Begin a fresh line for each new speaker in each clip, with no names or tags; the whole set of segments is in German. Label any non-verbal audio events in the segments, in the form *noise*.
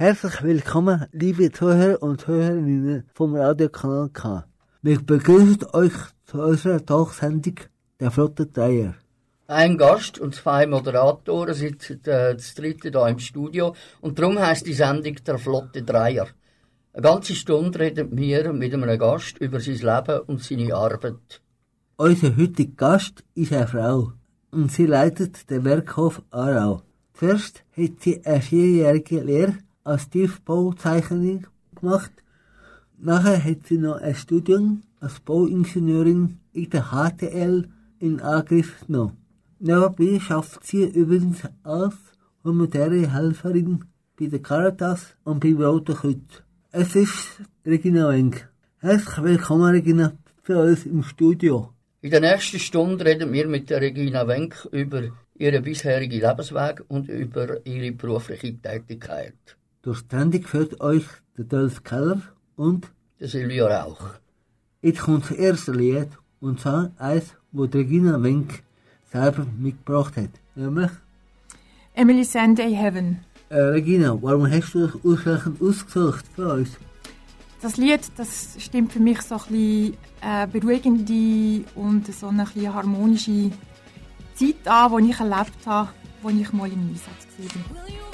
Herzlich willkommen, liebe Zuhörer und Zuhörerinnen vom Radiokanal K. Wir begrüßen euch zu unserer Talksendung der Flotte Dreier.
Ein Gast und zwei Moderatoren sitzen äh, das dritte hier im Studio und darum heißt die Sendung der Flotte Dreier. Eine ganze Stunde reden wir mit einem Gast über sein Leben und seine Arbeit.
Unser heutiger Gast ist eine Frau und sie leitet den Werkhof Aarau. Zuerst hat sie eine vierjährige Lehre als Tiefbauzeichnerin gemacht. Nachher hat sie noch ein Studium als Bauingenieurin in der HTL in Angriff genommen. Nebenbei schafft sie übrigens als humanitäre Helferin bei der Caritas und bei Roten Kreuz. Es ist Regina Wenk. Herzlich willkommen, Regina, für uns im Studio.
In der nächsten Stunde reden wir mit Regina Wenk über ihren bisherigen Lebensweg und über ihre berufliche Tätigkeit.
Durch die Sendung führt euch der Dolph Keller und
der Silvio Rauch.
Jetzt kommt das erste Lied und zwar eins, wo Regina Wenk selber mitgebracht hat. Nämlich
Emily Sunday Heaven.
Äh, Regina, warum hast du das ausreichend ausgesucht für uns?
Das Lied, das stimmt für mich so ein bisschen äh, beruhigende und so eine bisschen harmonische Zeit an, die ich erlebt habe, als ich mal im Einsatz war.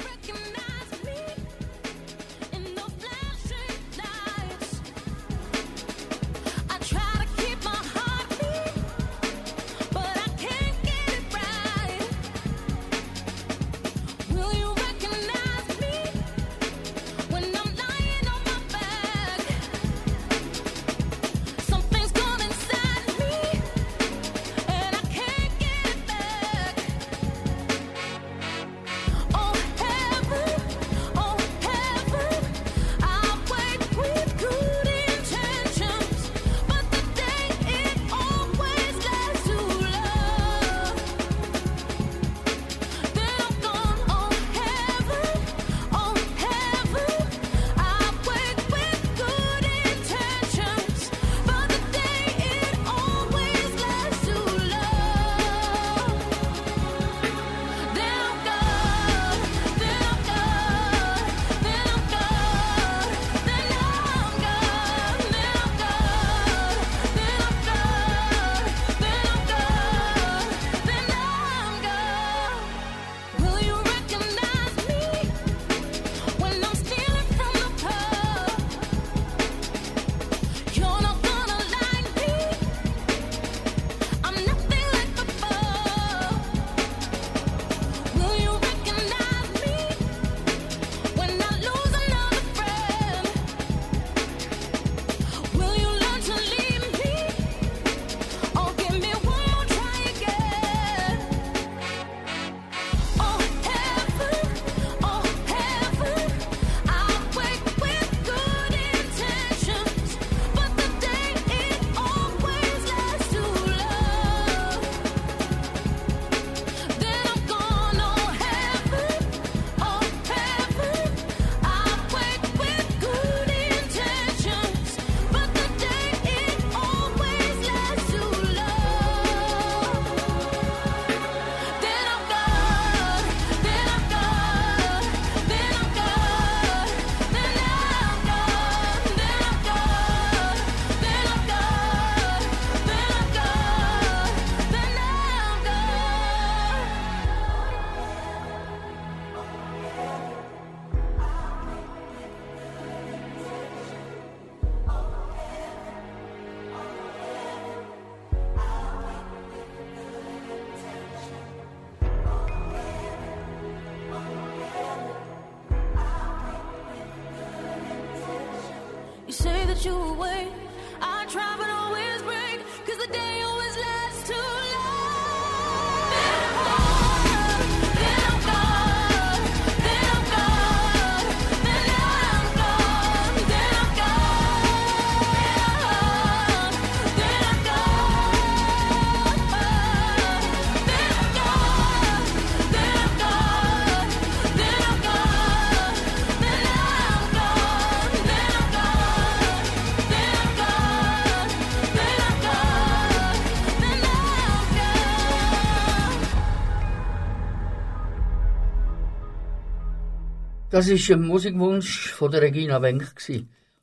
Das war ein Musikwunsch von der Regina Wenk,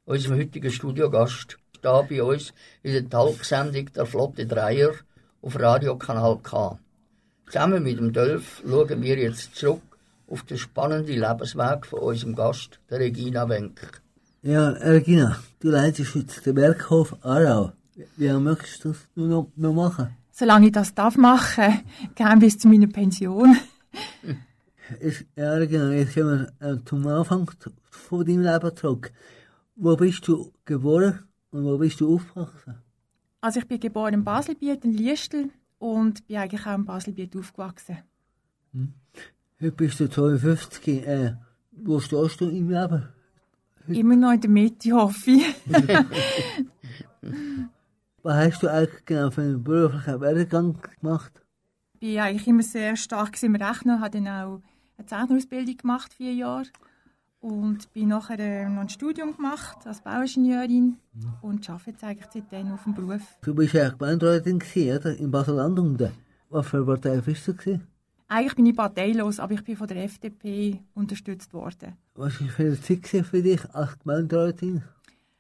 unserem heutigen Studiogast, da bei uns in der Talksendung der Flotte Dreier auf Radiokanal K. Zusammen mit dem Dölf schauen wir jetzt zurück auf den spannenden Lebensweg von unserem Gast, der Regina Wenk.
Ja, Regina, du leitest jetzt den Berghof Aarau. Wie lange möchtest du das noch, noch machen?
Solange ich das darf machen, gern bis zu meiner Pension. *laughs*
Ist, ja, Regina, jetzt kommen wir äh, zum Anfang von deinem Leben zurück. Wo bist du geboren und wo bist du aufgewachsen?
Also ich bin geboren in Baselbiet, in Liestel und bin eigentlich auch in Baselbiet aufgewachsen.
Hm. Heute bist du 52. Äh, wo stehst du im Leben?
Heute? Immer noch in der Mitte, hoffe ich. *laughs*
Was hast du eigentlich genau für einen beruflichen Werdegang gemacht?
Ich war eigentlich immer sehr stark im Rechnen, habe dann auch eine Zeichnerausbildung gemacht, vier Jahre. Und bin nachher äh, noch ein Studium gemacht als Bauingenieurin mhm. und arbeite jetzt eigentlich seitdem auf dem Beruf.
Du bist ja Gemeinderätin oder? In Basel-Land unten. Was für eine Partei bist du? Gewesen?
Eigentlich bin ich parteilos, aber ich bin von der FDP unterstützt worden.
Was war für eine Zeit für dich als Gemeinderätin?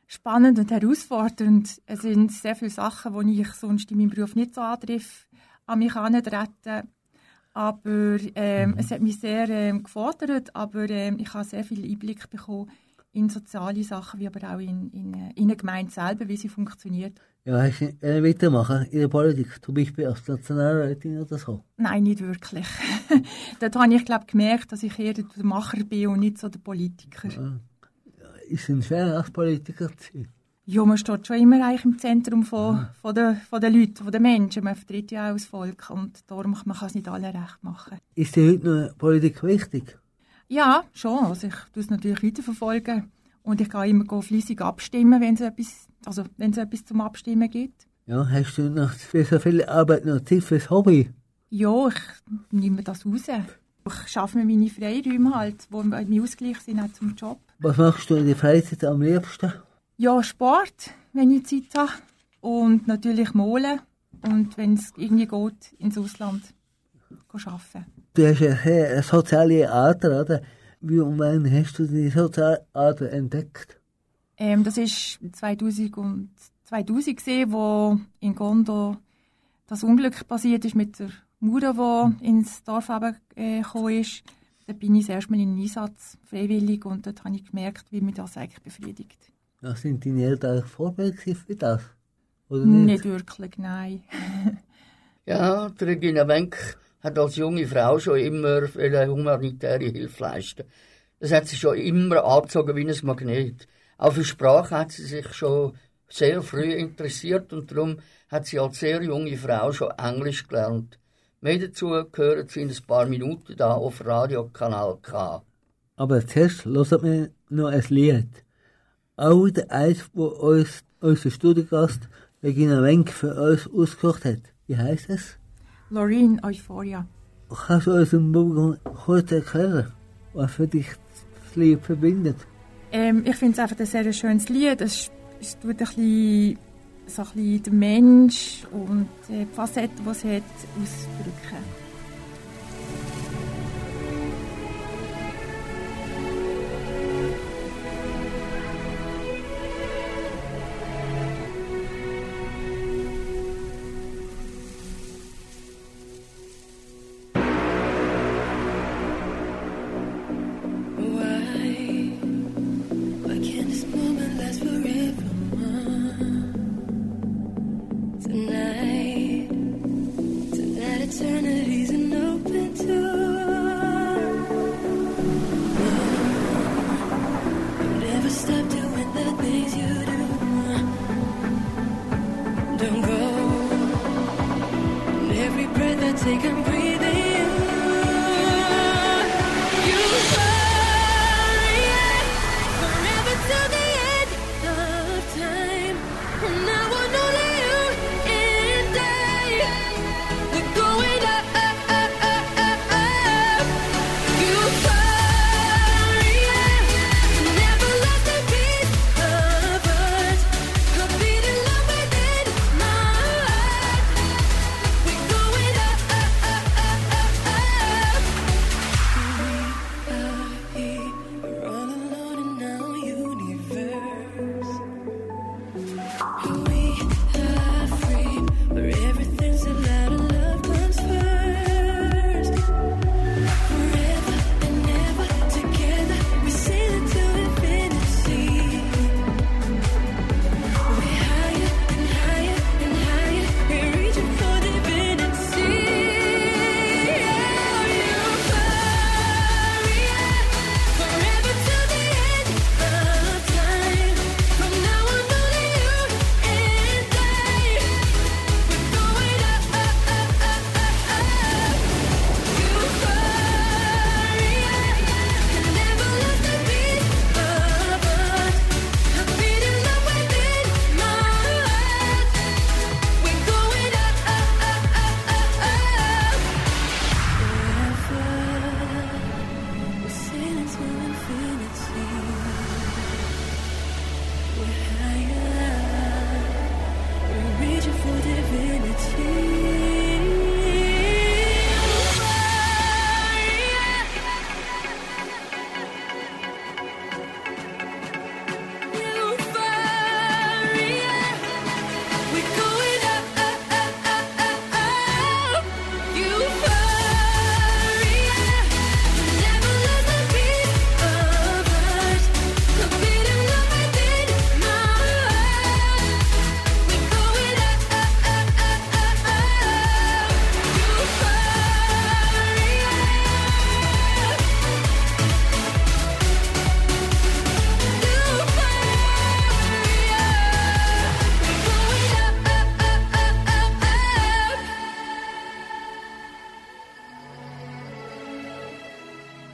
Spannend und herausfordernd. Es sind sehr viele Sachen, die ich sonst in meinem Beruf nicht so antreffe, an mich herantreten. Aber ähm, mhm. es hat mich sehr ähm, gefordert, aber ähm, ich habe sehr viel Einblick bekommen in soziale Sachen, wie aber auch in, in, äh, in eine Gemeinde selber, wie sie funktioniert.
Ja, hast du äh, weitermachen in der Politik, zum Beispiel als Nationalrätin oder so?
Nein, nicht wirklich. *laughs* Dort habe ich, glaube gemerkt, dass ich eher der Macher bin und nicht so der Politiker. Ja.
Ist es schwer, als Politiker zu sein?
Ja, man steht schon immer eigentlich im Zentrum von, ja. von, der, von den Leuten, von den Menschen. Man vertritt ja auch das Volk und darum man kann es nicht alle recht machen.
Ist dir heute noch Politik wichtig?
Ja, schon. Also ich tue es natürlich weiterverfolgen und ich gehe immer fleissig abstimmen, wenn es etwas, also wenn es etwas zum Abstimmen gibt.
Ja, hast du noch für so viel Arbeit noch Zeit fürs Hobby?
Ja, ich nehme das raus. Ich schaffe mir meine Freiräume halt, die mein Ausgleich sind auch zum Job.
Was machst du in der Freizeit am liebsten?
Ja, Sport, wenn ich Zeit habe. Und natürlich malen. Und wenn es irgendwie geht, ins Ausland arbeiten.
Du hast ja eine soziale Ader, oder? Wie und wann hast du die soziale Ader entdeckt?
Ähm, das war 2000, und 2000 gesehen, wo in Gondo das Unglück passiert ist mit der Mutter, die ins Dorf äh, gekommen ist. Da bin ich erst mal in den Einsatz, freiwillig, und dort habe ich gemerkt, wie mich das eigentlich befriedigt.
Ja, sind deine Eltern Vorbild für das?
Oder nicht? nicht wirklich, nein. *laughs*
ja, die Regina Wenk hat als junge Frau schon immer humanitäre Hilfe leisten. Das hat sie schon immer angezogen wie ein Magnet. Auch für Sprache hat sie sich schon sehr früh interessiert und darum hat sie als sehr junge Frau schon Englisch gelernt. Mehr dazu gehören sie in ein paar Minuten da auf Radiokanal K.
Aber zuerst hört mir noch ein Lied. Auch der eins, wo uns unser Studiogast Regina Wenk für uns ausgesucht hat. Wie heißt es?
Loreen Euphoria.
Kannst du uns im Publikum kurz erklären, was für dich das Lied verbindet?
Ähm, ich finde es einfach ein sehr schönes Lied. Es, es tut ein bisschen, so ein bisschen den Mensch und die Facetten, die es hat, ausdrücken.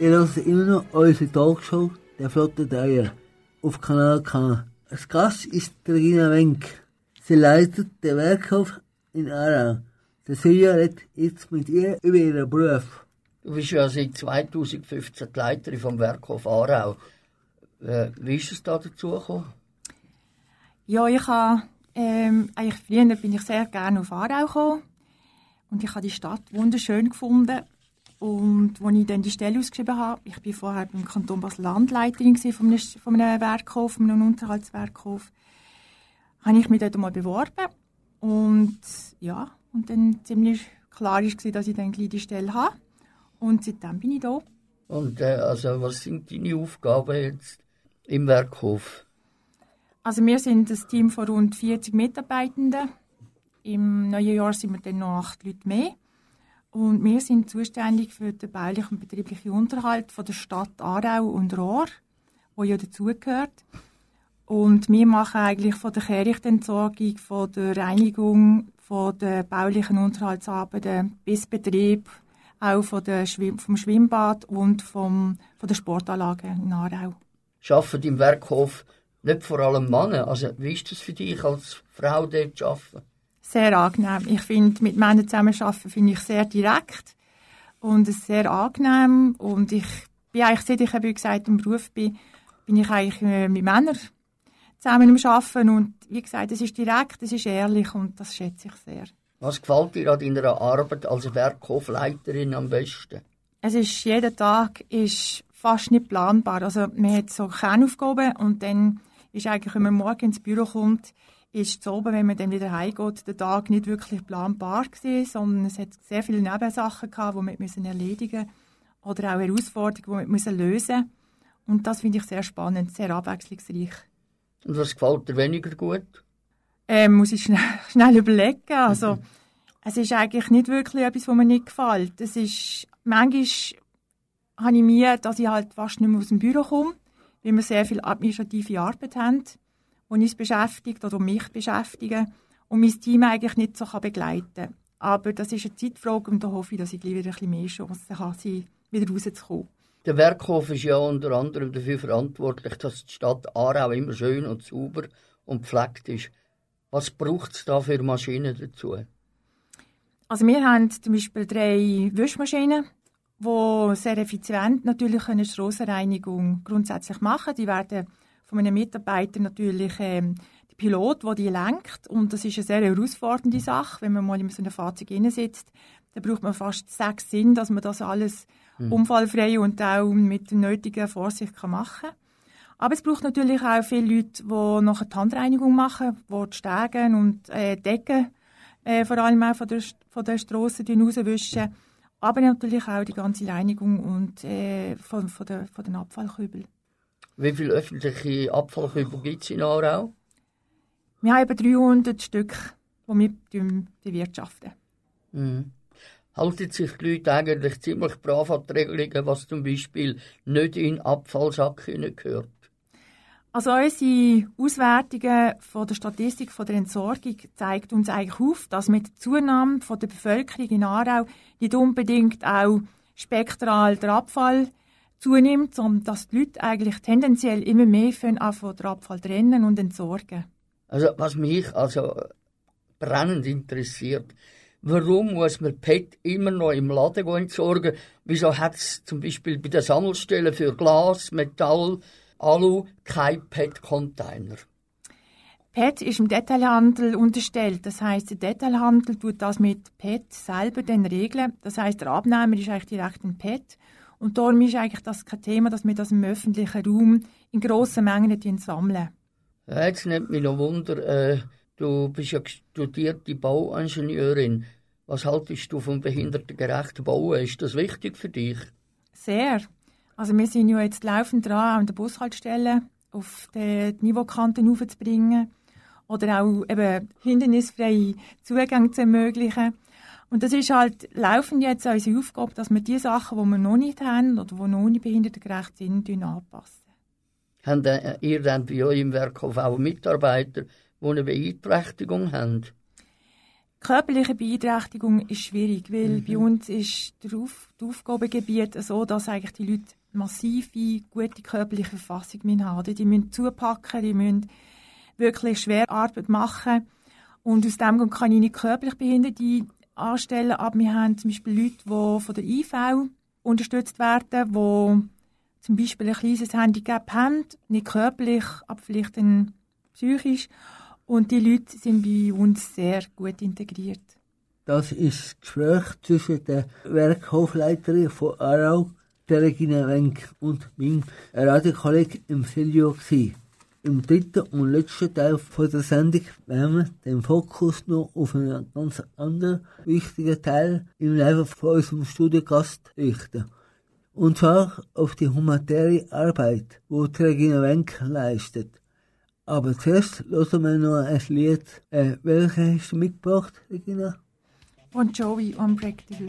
Ihr hört immer noch unsere Talkshow, der Flotte Dreier, auf Kanal K. Als Gast ist Regina Wenk. Sie leitet den Werkhof in Aarau. Der Silja redet jetzt mit ihr über ihren Beruf.
Du bist ja seit 2015 die Leiterin vom Werkhof Aarau. Äh, wie ist es da dazu gekommen?
Ja, ich habe, ähm, eigentlich früher bin ich sehr gerne auf Aarau gekommen. Und ich habe die Stadt wunderschön gefunden. Und als ich dann die Stelle ausgeschrieben habe, ich war vorher beim Kanton Basel-Land Leiterin von einem, von einem Werkhof, von einem Unterhaltswerkhof, habe ich mich dort mal beworben. Und ja, und dann ziemlich klar war, dass ich dann gleich die Stelle habe. Und seitdem bin ich da.
Und äh, also, was sind deine Aufgaben jetzt im Werkhof?
Also wir sind ein Team von rund 40 Mitarbeitenden. Im neuen Jahr sind wir dann noch acht Leute mehr. Und wir sind zuständig für den baulichen und betrieblichen Unterhalt von der Stadt Aarau und Rohr, wo ja dazugehört. Und wir machen eigentlich von der Kehrichtentsorgung, von der Reinigung, von den baulichen Unterhaltsarbeiten bis Betrieb, auch von der Schwimm vom Schwimmbad und vom, von der Sportanlage in Aarau.
Arbeiten im Werkhof nicht vor allem Männer? Also wie ist das für dich als Frau dort zu arbeiten?
Sehr angenehm. Ich finde, mit Männern zusammenarbeiten finde ich sehr direkt und es sehr angenehm und ich bin eigentlich, seit ich, wie gesagt, im Beruf bin, bin ich eigentlich äh, mit Männern zusammen im Arbeiten und wie gesagt, es ist direkt, es ist ehrlich und das schätze ich sehr.
Was gefällt dir an deiner Arbeit als Werkhofleiterin am besten?
Es ist, jeden Tag ist fast nicht planbar. Also man hat so Kernaufgaben und dann ist eigentlich, wenn man morgen ins Büro kommt, ist zu oben, wenn man dann wieder heimgeht, der Tag nicht wirklich planbar gewesen, sondern es hat sehr viele Nebensachen gehabt, die wir müssen erledigen oder auch Herausforderungen, die wir müssen lösen Und das finde ich sehr spannend, sehr abwechslungsreich.
Und was gefällt dir weniger gut?
Ähm, muss ich schnell, *laughs* schnell überlegen. Also, mhm. es ist eigentlich nicht wirklich etwas, was mir nicht gefällt. Es ist, manchmal habe ich Mühe, dass ich halt fast nicht mehr aus dem Büro komme, weil wir sehr viel administrative Arbeit haben die uns beschäftigt oder mich beschäftigen und mein Team eigentlich nicht so begleiten kann. Aber das ist eine Zeitfrage und da hoffe ich, dass ich wieder ein bisschen mehr Chancen habe, wieder rauszukommen.
Der Werkhof ist ja unter anderem dafür verantwortlich, dass die Stadt Aarau immer schön und sauber und gepflegt ist. Was braucht es da für Maschinen dazu?
Also wir haben zum Beispiel drei Wischmaschinen, die sehr effizient natürlich eine Strassenreinigung grundsätzlich machen. Die werden von einem Mitarbeiter natürlich ähm, der Pilot, der die lenkt. Und das ist eine sehr herausfordernde Sache. Wenn man mal in so einem Fahrzeug sitzt, dann braucht man fast sechs Sinn, dass man das alles mhm. unfallfrei und auch mit der nötigen Vorsicht kann machen kann. Aber es braucht natürlich auch viele Leute, die nachher die Handreinigung machen, die die Stege und äh, Decken äh, vor allem auch von der, von der Strasse rauswischen. Aber natürlich auch die ganze Reinigung und, äh, von, von, der, von den Abfallkübeln.
Wie viele öffentliche Abfallkübel gibt es in Aarau?
Wir haben etwa 300 Stück, die wir bewirtschaften.
Mhm. Halten sich die Leute eigentlich ziemlich brav an die Regelungen, was zum Beispiel nicht in Abfallsack gehört?
Also unsere Auswertungen von der Statistik von der Entsorgung zeigt uns eigentlich auf, dass mit der Zunahme von der Bevölkerung in Aarau nicht unbedingt auch spektral der Abfall zunimmt, sondern dass die Leute eigentlich tendenziell immer mehr von den Abfall trennen und entsorgen.
Also was mich also brennend interessiert, warum muss man PET immer noch im Laden entsorgen? Wieso hat es zum Beispiel bei den Sammelstellen für Glas, Metall, Alu kein PET-Container?
PET ist im Detailhandel unterstellt. Das heißt, der Detailhandel tut das mit PET selber dann regeln. Das heißt, der Abnehmer ist eigentlich direkt ein PET und darum ist eigentlich das kein Thema, dass wir das im öffentlichen Raum in grossen Mengen sammeln.
Ja, jetzt nimmt mich noch Wunder, äh, du bist ja studierte Bauingenieurin. Was haltest du vom behindertengerechten Bauen? Ist das wichtig für dich?
Sehr. Also wir sind ja jetzt laufend dran, an der Bushaltestelle auf die Niveaukanten aufzubringen oder auch eben hindernisfreie Zugänge zu ermöglichen. Und das ist halt laufend jetzt unsere Aufgabe, dass wir die Sachen, die wir noch nicht haben oder die noch nicht behindertengerecht sind, anpassen.
Habt ihr dann bei euch im Werkhof auch Mitarbeiter, die eine Beeinträchtigung haben?
Körperliche Beeinträchtigung ist schwierig, weil mhm. bei uns ist der Auf das Aufgabengebiet so, dass eigentlich die Leute massive, gute körperliche Verfassung haben. Die müssen zupacken, die müssen wirklich schwer Arbeit machen. Und aus dem Grund kann ich nicht körperlich Behinderte anstellen, aber wir haben zum Beispiel Leute, die von der IV unterstützt werden, die zum Beispiel ein kleines Handicap haben, nicht körperlich, aber vielleicht psychisch. Und die Leute sind bei uns sehr gut integriert.
Das ist das Gespräch zwischen der Werkhofleiterin von Aarau, der Regina Wenk, und meinem Radiokollegen Silvio gewesen. Im dritten und letzten Teil von der Sendung werden wir den Fokus noch auf einen ganz anderen wichtigen Teil im Leben von unserem Studiogast richten. Und zwar auf die humanitäre Arbeit, die Regina Wenk leistet. Aber zuerst hören wir noch ein Lied. Äh, welches hast du mitgebracht, Regina?
Bon Jovi, Unbreakable.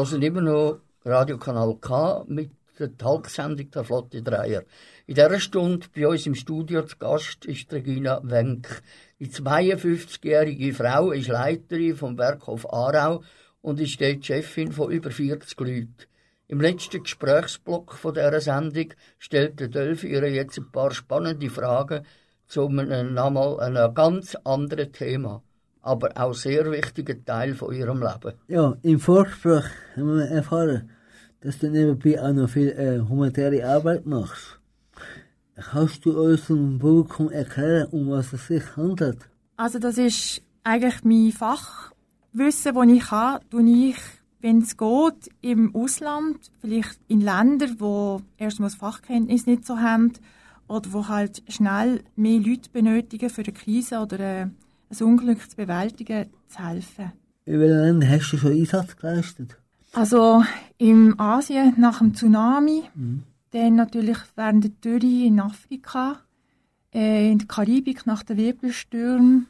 Wir hören immer noch Radiokanal K mit der Talksendung der Flotte Dreier. In dieser Stunde bei uns im Studio zu Gast ist Regina Wenk. Die 52-jährige Frau ist Leiterin vom Werkhof Aarau und ist dort Chefin von über 40 Leuten. Im letzten Gesprächsblock von dieser Sendung stellt der Delphi ihr jetzt ein paar spannende Fragen zu einem, einem ganz anderen Thema, aber auch sehr wichtigen Teil von ihrem Leben.
Ja, im Vorgespräch haben wir erfahren, dass du nebenbei auch noch viel äh, humanitäre Arbeit machst. Kannst du unserem Publikum erklären, um was es sich handelt?
Also das ist eigentlich mein Fachwissen, das ich habe, tue ich wenn es geht, im Ausland, vielleicht in Ländern, wo erstmals Fachkenntnis nicht so haben oder wo halt schnell mehr Leute benötigen für eine Krise oder ein Unglück zu bewältigen, zu helfen.
In welchen Ländern hast du schon Einsatz geleistet?
Also in Asien nach dem Tsunami, mhm. dann natürlich während der Dürre in Afrika, äh, in der Karibik nach den Wirbelstürmen,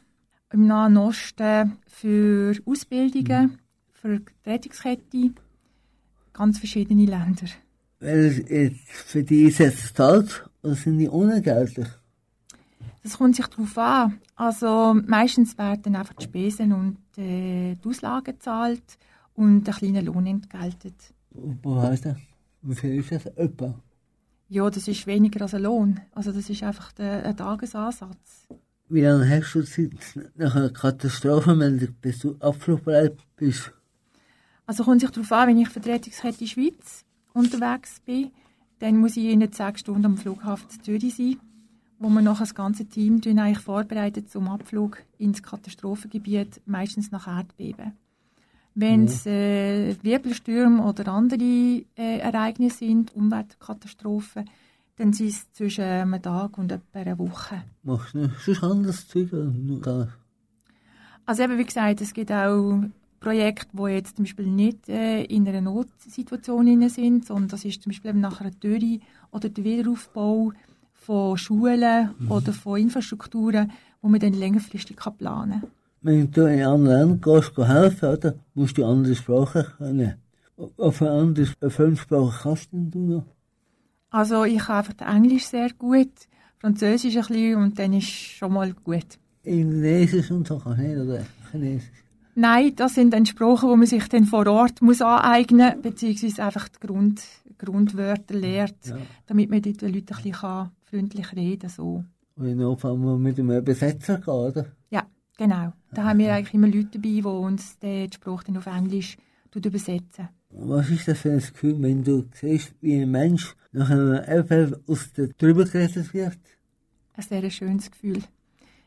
im Nahen Osten für Ausbildungen. Mhm für die Rettungskette, ganz verschiedene Länder.
Weil für die ist es zahlt oder sind die unentgeltlich?
Das kommt sich darauf an. Also meistens werden einfach die Spesen und äh, die Auslagen gezahlt und ein kleiner Lohn entgeltet.
Was heisst das? Wie viel ist das etwa?
Ja, das ist weniger als ein Lohn. Also das ist einfach der, ein Tagesansatz.
Wie lange hast du Zeit nach einer Katastrophenmeldung, bis du abflugbereit bist?
Also kommt sich darauf an, wenn ich für die Rettungskette Schweiz unterwegs bin, dann muss ich in sechs Stunden am Flughafen Zürich sein, wo wir noch das ganze Team eigentlich vorbereitet zum Abflug ins Katastrophengebiet, meistens nach Erdbeben. Wenn es äh, Wirbelstürme oder andere äh, Ereignisse sind, Umweltkatastrophen, dann sind es zwischen einem Tag und etwa einer Woche.
Machst du sonst anderes Zeug?
Also eben, wie gesagt, es gibt auch Projekte, die jetzt zum Beispiel nicht äh, in einer Notsituation sind, sondern das ist zum Beispiel nach einer Dürre oder der Wiederaufbau von Schulen mhm. oder von Infrastrukturen, wo man dann längerfristig kann planen kann.
Wenn du in anderen Ländern gehst, helfen oder, musst du andere Sprachen können. Auf eine andere Fremdsprache kannst du noch?
Also ich kann einfach Englisch sehr gut, Französisch ein bisschen und dann ist schon mal gut.
Indonesisch und so kann ich nicht, oder Chinesisch?
Nein, das sind dann Sprachen, die man sich dann vor Ort muss aneignen muss, beziehungsweise einfach die Grund, Grundwörter lernt, ja. damit man den Leuten ein bisschen freundlich reden. So.
Und in Notfall mit einem Übersetzer gehen, oder?
Ja, genau. Da haben wir eigentlich immer Leute dabei, die uns den Spruch dann auf Englisch übersetzen.
Was ist das für ein Gefühl, wenn du siehst, wie ein Mensch nach einem Erdbeben aus der Trübe gerettet wird?
Ein sehr schönes Gefühl.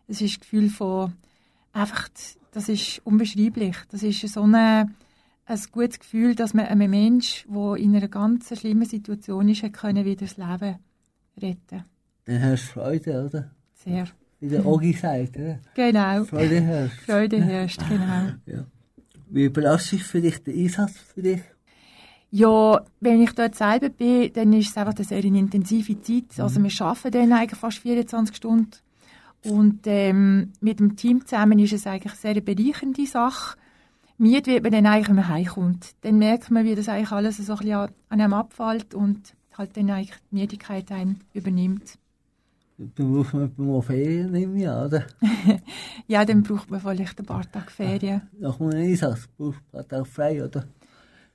Es ist ein Gefühl von einfach das ist unbeschreiblich. Das ist so eine, ein gutes Gefühl, dass man einem Menschen, der in einer ganz schlimmen Situation ist, können wieder das Leben retten
Dann hast du Freude, oder?
Sehr.
Wie der Ogi sagt, oder?
Genau.
Freude herrscht.
Freude herrscht, *laughs* genau.
ja. Wie belastend ist für dich der Einsatz für dich?
Ja, wenn ich dort selber bin, dann ist es einfach eine sehr intensive Zeit. Also mhm. wir arbeiten dann eigentlich fast 24 Stunden und ähm, mit dem Team zusammen ist es eigentlich eine sehr bereichernde Sache. Miet wird man dann eigentlich, wenn man heimkommt. Dann merkt man, wie das eigentlich alles so ein bisschen an einem abfällt und halt dann eigentlich die Müdigkeit einen übernimmt.
Dann braucht man mal Ferien, ich an, oder? *laughs*
ja, dann braucht man vielleicht ein paar Tage Ferien.
Nach einem Einsatz braucht man ein paar Tage frei, oder?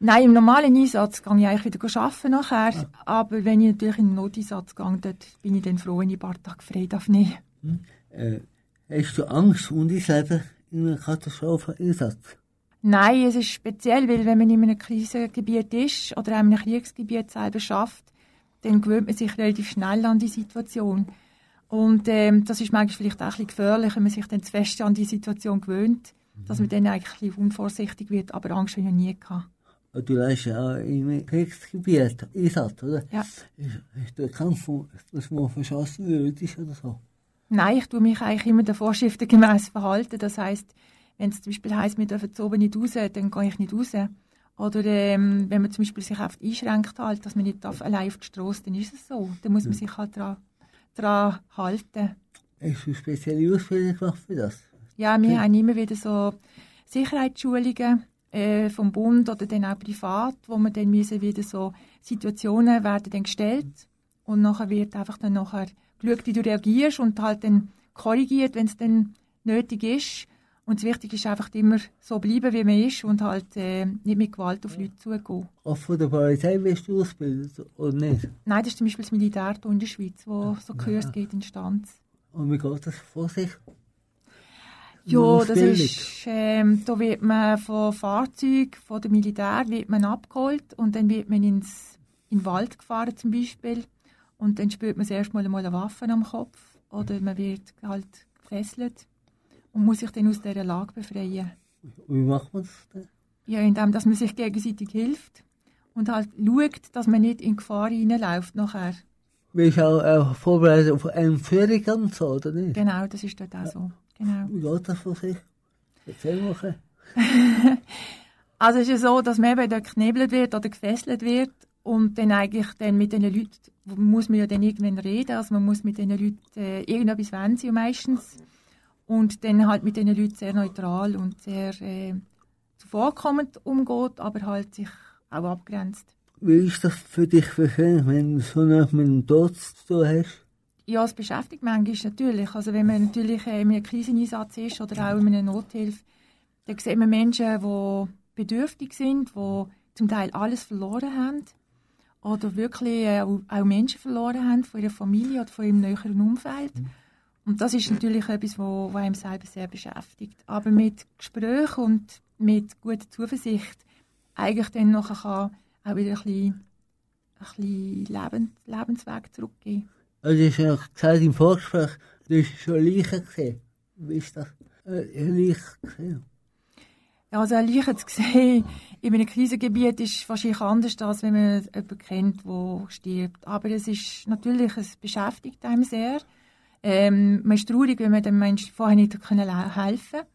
Nein, im normalen Einsatz gehe ich eigentlich wieder arbeiten nachher. Ah. Aber wenn ich natürlich in den Noteinsatz gehe, bin ich dann froh, wenn ich ein paar Tage frei darf nehmen. Hm?
Äh, hast du Angst um dein Leben in einem Katastropheneinsatz?
Nein, es ist speziell, weil wenn man in einem Krisengebiet ist oder in einem Kriegsgebiet selber schafft, dann gewöhnt man sich relativ schnell an die Situation. Und ähm, das ist manchmal vielleicht auch ein bisschen gefährlich, wenn man sich dann zu fest an die Situation gewöhnt, mhm. dass man dann eigentlich ein unvorsichtig wird, aber Angst habe ich noch nie gehabt.
Du leist ja auch im Kriegsgebiet Einsatz, oder?
Ja.
Ist der Kampf, dass man verschossen wird, oder so?
Nein, ich tue mich eigentlich immer der Vorschriften gemäß verhalten. Das heißt, wenn es zum Beispiel heisst, wir dürfen zu oben nicht raus, dann gehe ich nicht raus. Oder ähm, wenn man zum Beispiel sich oft einschränkt, halt, dass man nicht darf, allein auf die Straße, dann ist es so. Dann muss man sich halt daran, daran halten.
Hast du spezielle Ausbildung gemacht für das?
Ja, wir okay. haben immer wieder so Sicherheitsschulungen äh, vom Bund oder dann auch privat, wo man dann müssen wieder so Situationen werden dann gestellt und nachher wird einfach dann nachher geschaut, wie du reagierst und halt dann korrigiert, wenn es dann nötig ist. Und das Wichtige ist einfach immer so bleiben, wie man ist und halt äh, nicht mit Gewalt auf Leute zugehen.
Auch von der Polizei wirst du ausgebildet, oder nicht?
Nein, das ist zum Beispiel das Militär in der Schweiz, wo so Kurs geht in Stanz.
Und wie geht das vor sich?
Ja, das ist, ähm, da wird man von Fahrzeugen, von dem Militär wird man abgeholt und dann wird man ins, in den Wald gefahren zum Beispiel und dann spürt man das erste Mal eine Waffe am Kopf oder man wird halt gefesselt und muss sich dann aus dieser Lage befreien.
Wie macht man das denn?
Ja, indem dass man sich gegenseitig hilft und halt schaut, dass man nicht in Gefahr reinläuft nachher.
Bist du auch äh, vorbereitet auf Entführung und so, oder nicht?
Genau, das ist dort auch so. Genau.
Wie geht das von sich? Erzähl mal. *laughs*
Also es ist ja so, dass man eben dort geknebelt wird oder gefesselt wird und dann eigentlich dann mit den Leuten muss man ja dann irgendwann reden, also man muss mit den Leuten äh, irgendetwas wollen sie meistens und dann halt mit den Leuten sehr neutral und sehr äh, zuvorkommend umgeht, aber halt sich auch abgrenzt.
Wie ist das für dich persönlich, wenn du so nach mit dem Tod zu tun hast?
Ja, es beschäftigt manchmal natürlich. Also wenn man natürlich äh, in einem Kriseneinsatz ist oder auch in einer Nothilfe, dann sieht man Menschen, die bedürftig sind, die zum Teil alles verloren haben oder wirklich äh, auch Menschen verloren haben von ihrer Familie oder von ihrem näheren Umfeld. Und das ist natürlich etwas, was einem selber sehr beschäftigt. Aber mit Gespräch und mit guter Zuversicht eigentlich dann nachher kann auch wieder ein bisschen, ein bisschen Lebens Lebensweg zurückgeben.
Also, du hast ja gesagt im Vorgespräch, du hast schon Leichen gesehen. Wie ist das? Äh, Leichen gesehen?
Ja, also eine Leiche zu sehen in einem Krisengebiet ist wahrscheinlich anders, als wenn man jemanden kennt, der stirbt. Aber es ist natürlich, es beschäftigt einem sehr. Ähm, man ist traurig, wenn man dem Menschen vorher nicht helfen konnte.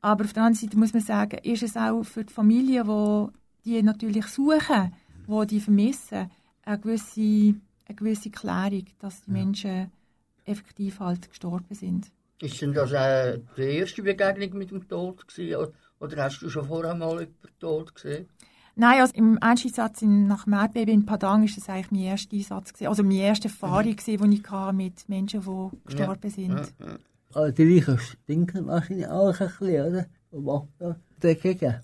Aber auf der anderen Seite muss man sagen, ist es auch für die Familie, die die natürlich suchen, die die vermissen, eine gewisse, eine gewisse Klärung, dass die Menschen effektiv halt gestorben sind.
Ist denn das äh, die erste Begegnung mit dem Tod gewesen, oder hast du schon vorher mal jemanden tot gesehen?
Nein, also im Einsatz nach dem Erdbeben in Padang war das eigentlich mein erster Einsatz, gewesen, also meine erste Erfahrung, mhm. die ich hatte mit Menschen, die gestorben ja. sind. Ja, ja.
Also die Leichen stinken wahrscheinlich auch ein bisschen, oder? Was macht da dagegen?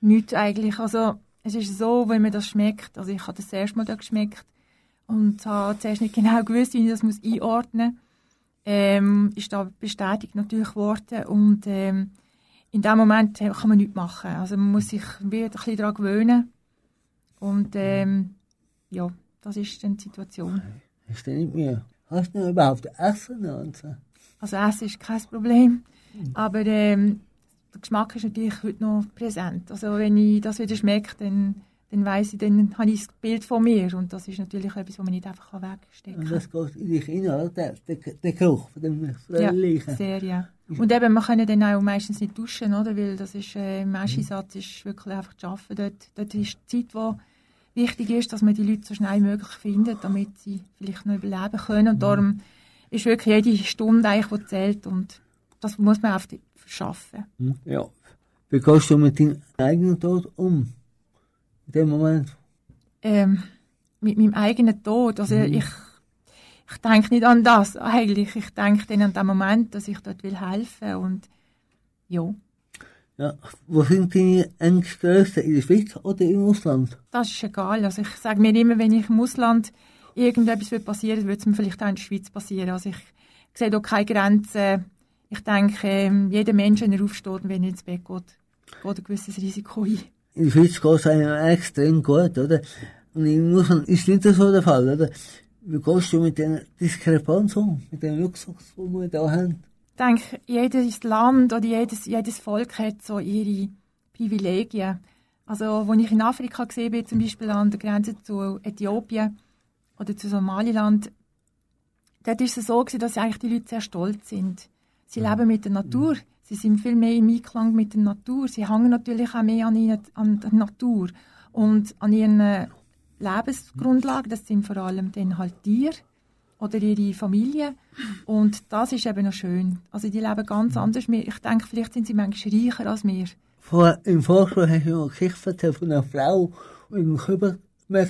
Nichts eigentlich. Also es ist so, wenn man das schmeckt, also ich habe das erste Mal da geschmeckt und habe zuerst nicht genau *laughs* gewusst, wie ich das muss einordnen muss, ähm, ist da bestätigt natürlich worden und ähm, in dem Moment kann man nichts machen. Also man muss sich wieder ein bisschen daran gewöhnen. Und ähm, ja, das ist dann die Situation.
Hast du nicht mehr? Hast du überhaupt Essen? Und so?
Also Essen ist kein Problem. Aber ähm, der Geschmack ist natürlich heute noch präsent. Also wenn ich das wieder schmecke, dann, dann weiss ich, dann habe ich das Bild von mir. Und das ist natürlich etwas, was man nicht einfach wegstecken kann.
Und das geht in dich rein, der, der, der Geruch von dem, dem
ja, sehr, ja. Und eben, man kann dann auch meistens nicht duschen, oder? Weil das ist, äh, im Einsatz ist wirklich einfach zu arbeiten. Dort, dort ist die Zeit, wo wichtig ist, dass man die Leute so schnell wie möglich findet, damit sie vielleicht noch überleben können. Und darum ist wirklich jede Stunde eigentlich, die zählt. Und das muss man einfach schaffen.
Ja. Wie gehst du mit deinem eigenen Tod um? In dem Moment?
Ähm, mit meinem eigenen Tod. Also mhm. ich ich denke nicht an das eigentlich. Ich denke dann an den Moment, dass ich dort will helfen und ja.
Ja, wo sind deine Ängste größer, in der Schweiz oder im Ausland?
Das ist egal. Also ich sage mir immer, wenn ich im Ausland irgendetwas wird passieren, würde es mir vielleicht auch in der Schweiz passieren. Also ich sehe da keine Grenzen. Ich denke, ähm, jeder Mensch, wenn er aufsteht und wenn er ins Bett geht, geht ein gewisses Risiko ein.
Der geht es einem extrem gut, oder? Und im Ausland ist nicht so der Fall, oder? Wie gehst du mit den Diskrepanz um, mit dem Luxus, den wir da haben?
Ich denke, jedes Land oder jedes, jedes Volk hat so ihre Privilegien. Also, als ich in Afrika gesehen bin, zum Beispiel an der Grenze zu Äthiopien oder zu Somaliland, dort ist es so gewesen, dass eigentlich die Leute sehr stolz sind. Sie ja. leben mit der Natur. Sie sind viel mehr im Einklang mit der Natur. Sie hängen natürlich auch mehr an, ihnen, an der Natur und an ihren Lebensgrundlage. Das sind vor allem dann halt Tiere oder ihre Familie. Und das ist eben noch schön. Also die leben ganz anders. Ich denke, vielleicht sind sie manchmal reicher als wir.
Vor, Im Vorschlag hast du noch eine Geschichte von einer Frau mit dem Kübel bei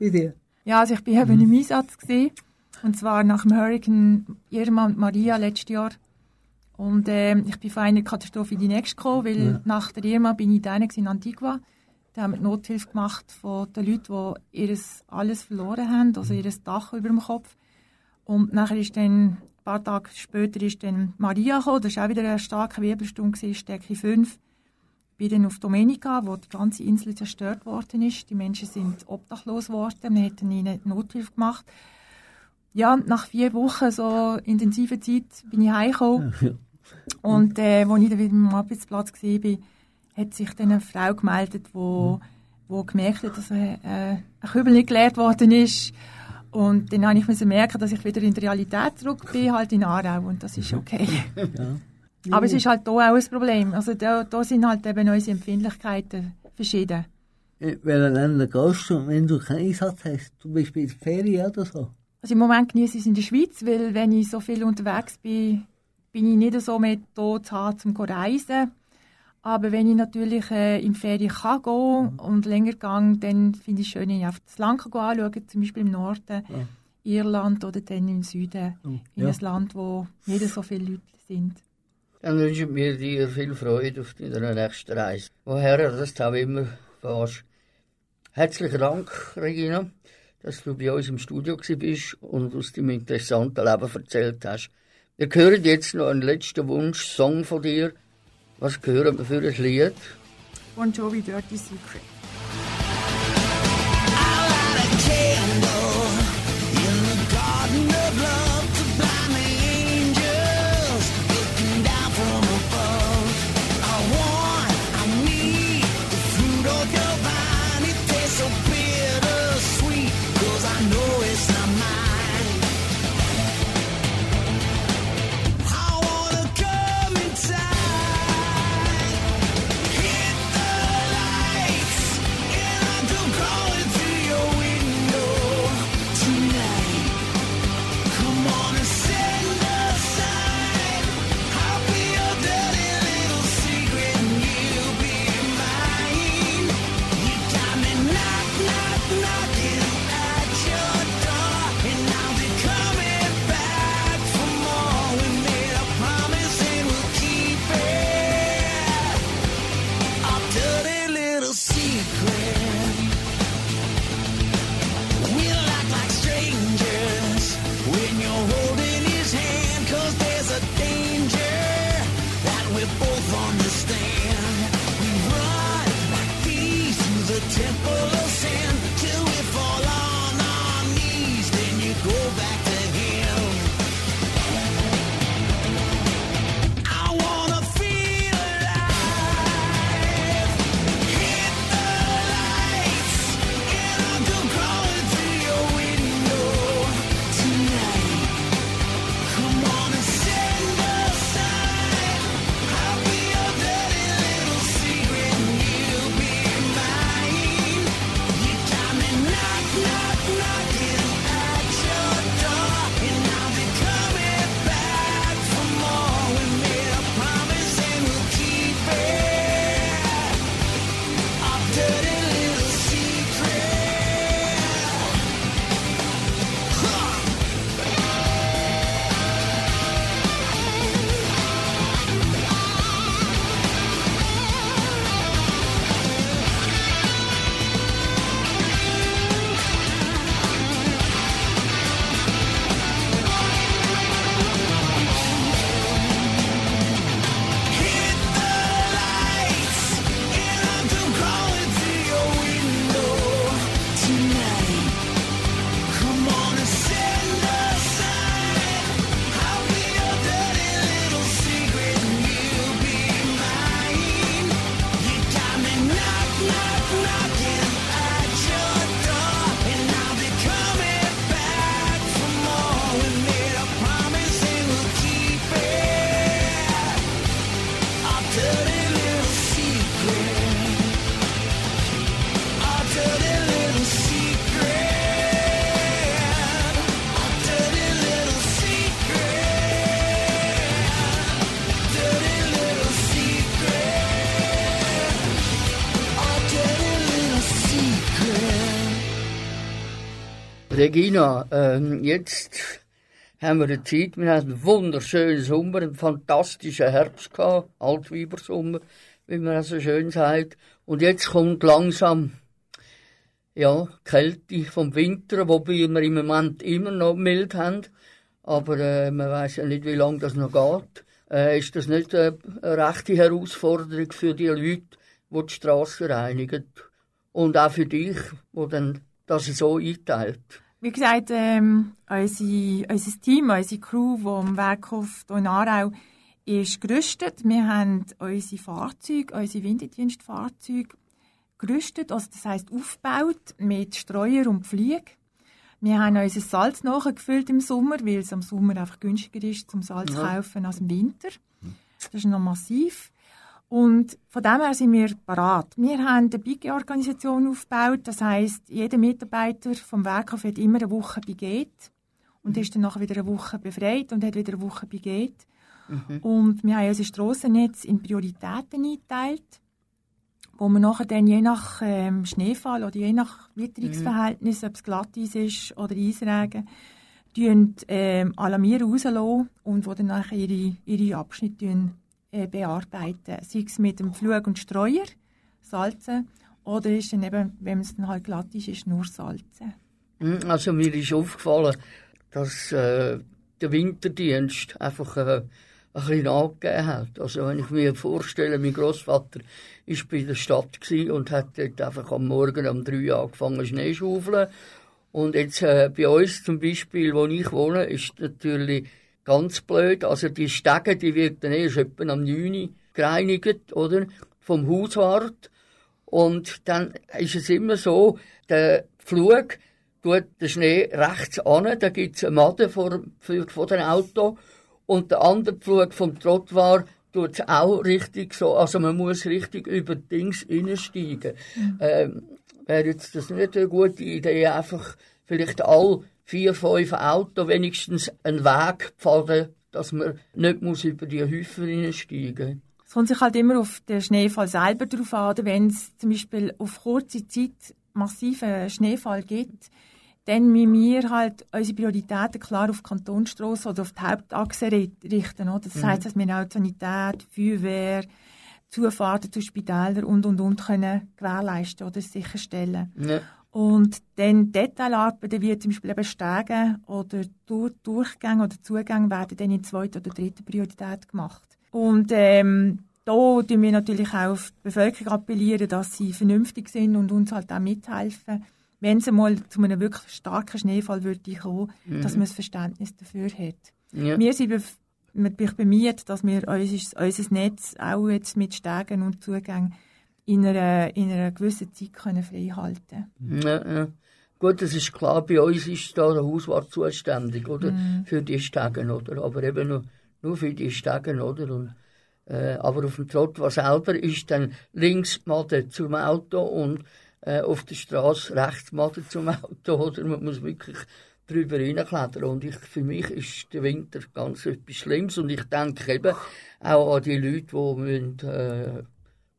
dir.
Ja, also ich war eben mhm. im Einsatz. Gewesen, und zwar nach dem Hurricane Irma und Maria letztes Jahr.
Und äh, ich bin von einer Katastrophe in die nächste gekommen, weil ja. nach der Irma bin ich da in Antigua. Da haben wir Nothilfe gemacht von den Leuten, die ihr alles verloren haben, also ihr Dach über dem Kopf. Und nachher ist dann, ein paar Tage später ist dann Maria gekommen, das war auch wieder eine starke Wirbelstunde, Stärke 5. Ich bin dann auf Domenica, wo die ganze Insel zerstört worden ist. Die Menschen sind obdachlos geworden, wir hätten ihnen Nothilfe gemacht. Ja, nach vier Wochen so intensiver Zeit bin ich heimgekommen. Ja. Und äh, als ich dann wieder am Arbeitsplatz war, hat sich dann eine Frau gemeldet, die wo, wo gemerkt hat, dass äh, ein Kübel nicht geleert worden ist. Und dann habe ich mir merken, dass ich wieder in die Realität zurück bin, halt in Aarau. Und das ist okay. Ja. Aber es ist halt hier auch ein Problem. Also da, da sind halt eben unsere Empfindlichkeiten verschieden.
Wenn du dann gehst und wenn du keinen Einsatz hast, du bist bei der Ferien oder so?
Also im Moment genieße ich es in der Schweiz, weil wenn ich so viel unterwegs bin, bin ich nicht so mehr hier zu haben, um zu reisen. Aber wenn ich natürlich äh, in die Ferien kann gehen mhm. und länger gehe, dann finde ich es schön, wenn ich auf das Land anschauen zum Beispiel im Norden, ja. Irland oder dann im Süden, oh, in ja. ein Land, wo nicht so viele Leute sind.
Dann wünschen wir dir viel Freude auf deiner nächsten Reise. Woher das auch immer fährst. Herzlichen Dank, Regina, dass du bei uns im Studio bist und aus deinem interessanten Leben erzählt hast. Wir hören jetzt noch einen letzten Wunsch-Song von dir. Was hören wir für ein Lied?
Bon Jovi Dirty Secret.
Regina, ähm, jetzt haben wir eine Zeit, wir hatten einen wunderschönen Sommer, einen fantastischen Herbst gehabt, Altweibersommer, wie man so schön sagt. Und jetzt kommt langsam, ja, die Kälte vom Winter, wobei wir im Moment immer noch mild haben. Aber äh, man weiß ja nicht, wie lange das noch geht. Äh, ist das nicht äh, eine rechte Herausforderung für die Leute, die die Straße reinigen? Und auch für dich, wo dann das so einteilt?
Wie gesagt, ähm, unsere, unser Team, unsere Crew, die am Werkhof in Aarau ist gerüstet. Wir haben unsere Fahrzeuge, unsere Winterdienstfahrzeuge gerüstet, also das heisst aufgebaut mit Streuer und Pflege. Wir haben unser Salz nachgefüllt im Sommer, weil es im Sommer einfach günstiger ist, zum Salz zu ja. kaufen als im Winter. Das ist noch massiv. Und von dem her sind wir parat. Wir haben eine Big-Organisation aufgebaut. Das heisst, jeder Mitarbeiter vom Werkhof hat immer eine Woche Biget und ist dann nachher wieder eine Woche befreit und hat wieder eine Woche Biget. Mhm. Und wir haben unser Strassennetz in Prioritäten eingeteilt, wo wir nachher dann je nach ähm, Schneefall oder je nach Witterungsverhältnis, mhm. ob es Glatteis ist oder Eisregen, tun, ähm, alarmieren rauslassen und wo dann nachher ihre, ihre Abschnitte äh, bearbeiten. Sei es mit dem Flug und Streuer, Salzen, oder ist dann eben, wenn es dann halt glatt ist, ist nur Salzen.
Hm, also mir ist aufgefallen, dass äh, der Winterdienst einfach äh, ein bisschen angegeben hat. Also wenn ich mir vorstelle, mein Großvater war bei der Stadt und hat dort einfach am Morgen um drei angefangen Schnee schaufeln. Und jetzt äh, bei uns zum Beispiel, wo ich wohne, ist natürlich Ganz blöd. Also die Stege, die wird dann erst etwa am 9. gereinigt, oder? Vom Hauswart. Und dann ist es immer so, der Flug tut den Schnee rechts an, da gibt's eine Made vor, für, vor dem Auto. Und der andere Flug vom Trottoir tut es auch richtig so, also man muss richtig über Dings reinsteigen. Mhm. Ähm, Wäre jetzt das nicht eine gute Idee, einfach vielleicht all vier, fünf Autos wenigstens einen Weg pfaden, dass man nicht muss über die Häufer hineinsteigen muss.
Es kommt sich halt immer auf den Schneefall selber drauf an. Wenn es zum Beispiel auf kurze Zeit massiven Schneefall gibt, dann müssen wir halt unsere Prioritäten klar auf die Kantonsstrasse oder auf die Hauptachse richten. Oder? Das mhm. heisst, dass wir auch Sanität, Feuerwehr, Zufahrten zu Spitälern und, und, und können gewährleisten oder sicherstellen. Ja. Und dann Detailarbeiten wie zum Beispiel eben Stege oder Durch Durchgänge oder Zugänge werden dann in zweiter oder dritter Priorität gemacht. Und ähm, da tun wir natürlich auch auf die Bevölkerung appellieren, dass sie vernünftig sind und uns halt auch mithelfen, wenn es mal zu einem wirklich starken Schneefall würde kommen, mhm. dass man das Verständnis dafür hat. Ja. Wir sind bemüht, dass wir unser, unser Netz auch jetzt mit Stegen und Zugängen in einer, in einer gewissen Zeit können frei halten
ja, ja. Gut, das ist klar, bei uns ist da der Hauswart zuständig, oder? Mm. Für die Stegen, oder? Aber eben nur, nur für die Stegen, oder? Und, äh, aber auf dem Trottoir selber ist dann links Matte zum Auto und äh, auf der Straße rechts Matte zum Auto, *laughs* oder? Man muss wirklich drüber reinklettern. Und ich, für mich ist der Winter ganz etwas Schlimmes. Und ich denke eben auch an die Leute, die müssen, äh,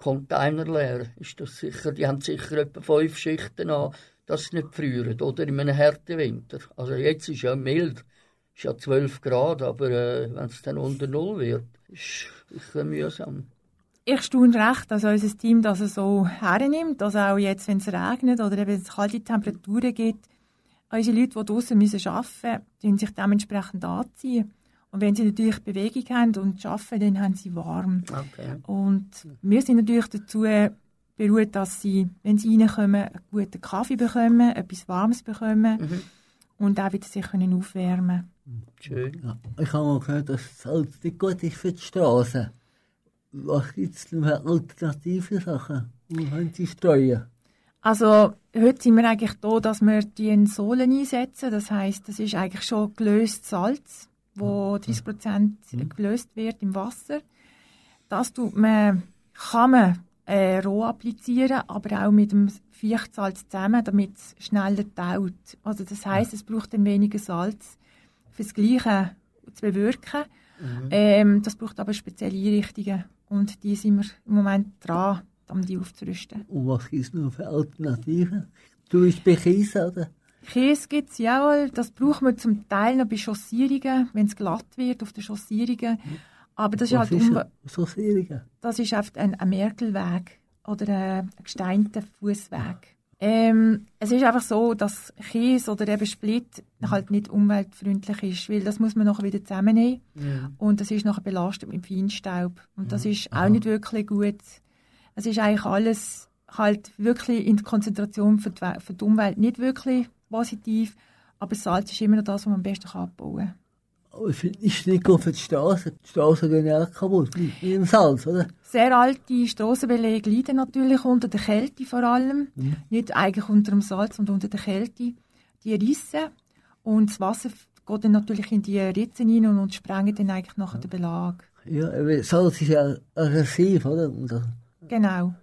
Container leer, ist das sicher, die haben sicher etwa fünf Schichten an, dass sie nicht frieren, oder in einem harten Winter. Also jetzt ist ja mild, ist ja 12 Grad, aber äh, wenn es dann unter Null wird, ist es mühsam.
Ich staune recht, dass unser Team das so hernimmt, dass auch jetzt, wenn es regnet oder eben es kalte Temperaturen gibt, unsere Leute, die draußen arbeiten müssen, sich dementsprechend anziehen. Und wenn sie natürlich Bewegung haben und arbeiten, dann haben sie warm. Okay. Und wir sind natürlich dazu beruht, dass sie, wenn sie reinkommen, einen guten Kaffee bekommen, etwas Warmes bekommen mhm. und auch wieder sich können aufwärmen
Schön. Ja, ich habe mal gehört, dass Salz nicht gut ist für die Straße. Was gibt es denn für alternative Sachen? Wo können Sie streuen?
Also, heute sind wir eigentlich da, dass wir die Sohlen einsetzen. Das heisst, das ist eigentlich schon gelöstes Salz wo 30 Prozent mhm. gelöst wird im Wasser. Das tut man, kann man äh, roh applizieren, aber auch mit dem Fichtsalz zusammen, damit es schneller taut. Also das heißt, es braucht dann weniger Salz für das Gleiche zu bewirken. Mhm. Ähm, das braucht aber spezielle Einrichtungen und die sind wir im Moment dran, um die aufzurüsten.
Und was gibt es noch für Alternativen? Du bist bekiesen, oder?
Käse gibt es ja, das braucht man zum Teil noch bei Chaussierungen, wenn es glatt wird auf den Chaussierungen. Aber das
Was
ist
ist
halt?
So Serien?
das ist oft ein, ein Merkelweg oder ein, ein gesteinter Fußweg. Ähm, es ist einfach so, dass Käse oder eben Split halt nicht umweltfreundlich ist, weil das muss man nachher wieder zusammennehmen und das ist nachher belastet mit Feinstaub und das ist auch nicht wirklich gut. Es ist eigentlich alles halt wirklich in der Konzentration für die, für die Umwelt nicht wirklich positiv, aber Salz ist immer noch das, was man am besten abbauen kann.
Aber ich finde, ist nicht gut für die Straße. Die Straßen gehen ja auch kaputt. Mit dem Salz, oder?
Sehr alte Strassenbeläge leiden natürlich unter der Kälte vor allem. Nicht eigentlich unter dem Salz, sondern unter der Kälte. Die rissen und das Wasser geht dann natürlich in die Ritzen rein und sprengt dann eigentlich nachher den Belag.
Ja, Salz ist ja aggressiv, oder? Und
Genau.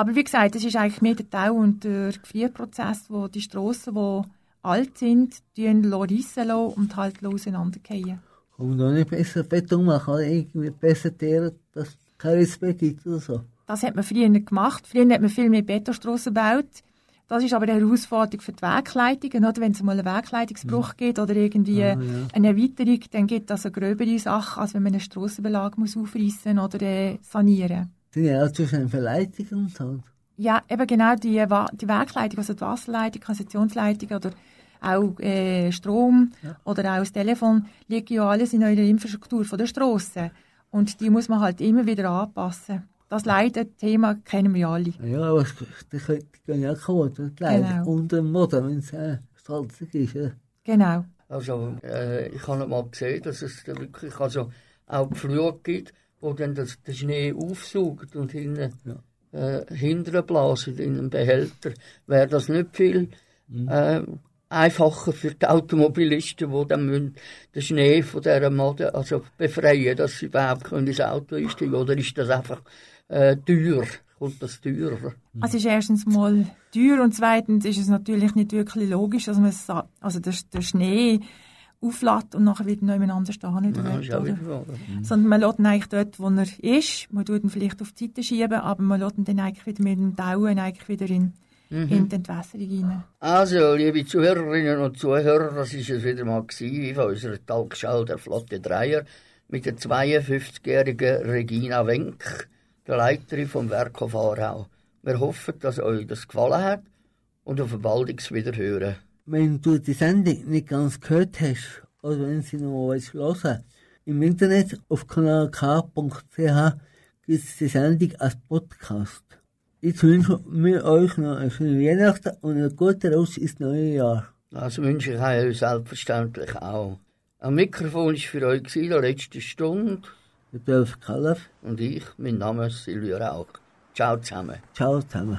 Aber wie gesagt, es ist eigentlich mehr der Tau und der Gefrierprozess, wo die Strassen, die alt sind, die rissen und halt auseinandergehen.
Kann man da nicht besser Beton machen, oder? Irgendwie besser teeren, dass es kein mehr gibt, oder so.
Das hat man früher nicht gemacht. Früher hat man viel mehr Betonstrassen gebaut. Das ist aber eine Herausforderung für die Wegleitungen. Oder? Wenn es mal einen Wegleitungsbruch gibt oder irgendwie
Ah, ja.
eine Erweiterung, dann gibt das eine gröbere Sache, als wenn man einen Strassenbelag muss aufreißen oder äh, sanieren
sind ja auch zwischen Verleitungen und so.
Ja, eben genau die, Wa- die Wegleitung, also die Wasserleitung, Kanalisationsleitung oder auch äh, Strom oder auch das Telefon, liegt ja alles in eurer Infrastruktur von der Strasse. Und die muss man halt immer wieder anpassen. Das Leiden-Thema kennen wir alle.
Ja, aber die können- die ja kaputt, oder? Die Leute
Genau.
unter dem Motor, wenn es äh, salzig ist, oder?
Genau.
Also, äh, ich habe mal gesehen, dass es da wirklich also auch Pflug gibt, wo dann das, den Schnee aufsaugt und hinten, äh, hinten blasen in einem Behälter. Wäre das nicht viel äh, einfacher für die Automobilisten, die dann müssen den Schnee von dieser Mode also befreien, dass sie überhaupt können ins Auto einsteigen Oder ist das einfach äh, teuer? Kommt das teurer?
Also es ist erstens mal teuer und zweitens ist es natürlich nicht wirklich logisch, dass man also der, der Schnee auflädt und nachher wieder neu anders stehen nicht
Ja, ist auch
oder?
wieder wahr.
Sondern man lässt ihn eigentlich dort, wo er ist. Man tut ihn vielleicht auf die Seite schieben, aber man lässt ihn dann eigentlich wieder mit dem Tauen eigentlich wieder in, in die Entwässerung rein.
Also, liebe Zuhörerinnen und Zuhörer, das ist es wieder mal gewesen von unserer Talkshow der Flotte Dreier mit der 52-jährigen Regina Wenk, der Leiterin vom Werkhof Aarau. Wir hoffen, dass euch das gefallen hat und auf ein baldiges Wiederhören.
Wenn du die Sendung nicht ganz gehört hast, oder wenn sie noch mal hören im Internet auf kanalk.ch gibt es die Sendung als Podcast. Jetzt wünschen wir euch noch eine schöne Weihnachten und einen guten Rutsch ins neue Jahr.
Das wünsche ich euch selbstverständlich auch. Am Mikrofon ist für euch gewesen, der letzte Stunde
Der Dolph Kaller.
und ich, mein Name ist Silvia Rauch. Ciao zusammen.
Ciao zusammen.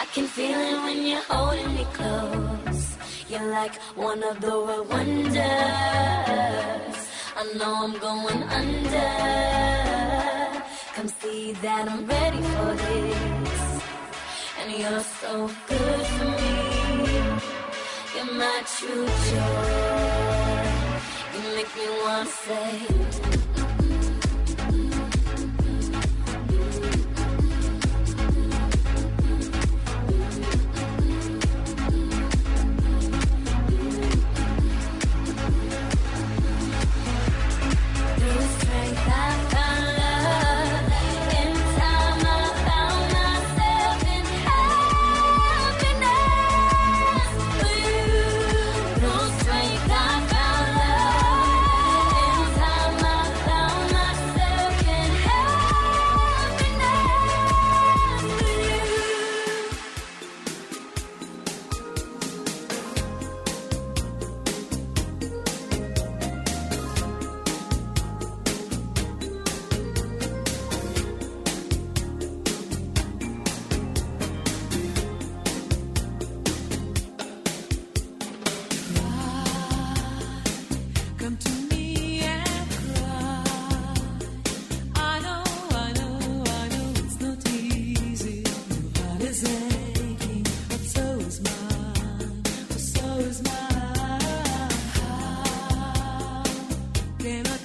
I can feel it when you're holding me close. You're like one of the world wonders. I know I'm going under. Come see that I'm ready for this. And you're so good for me. You're my true joy. You make me
want to say. Then I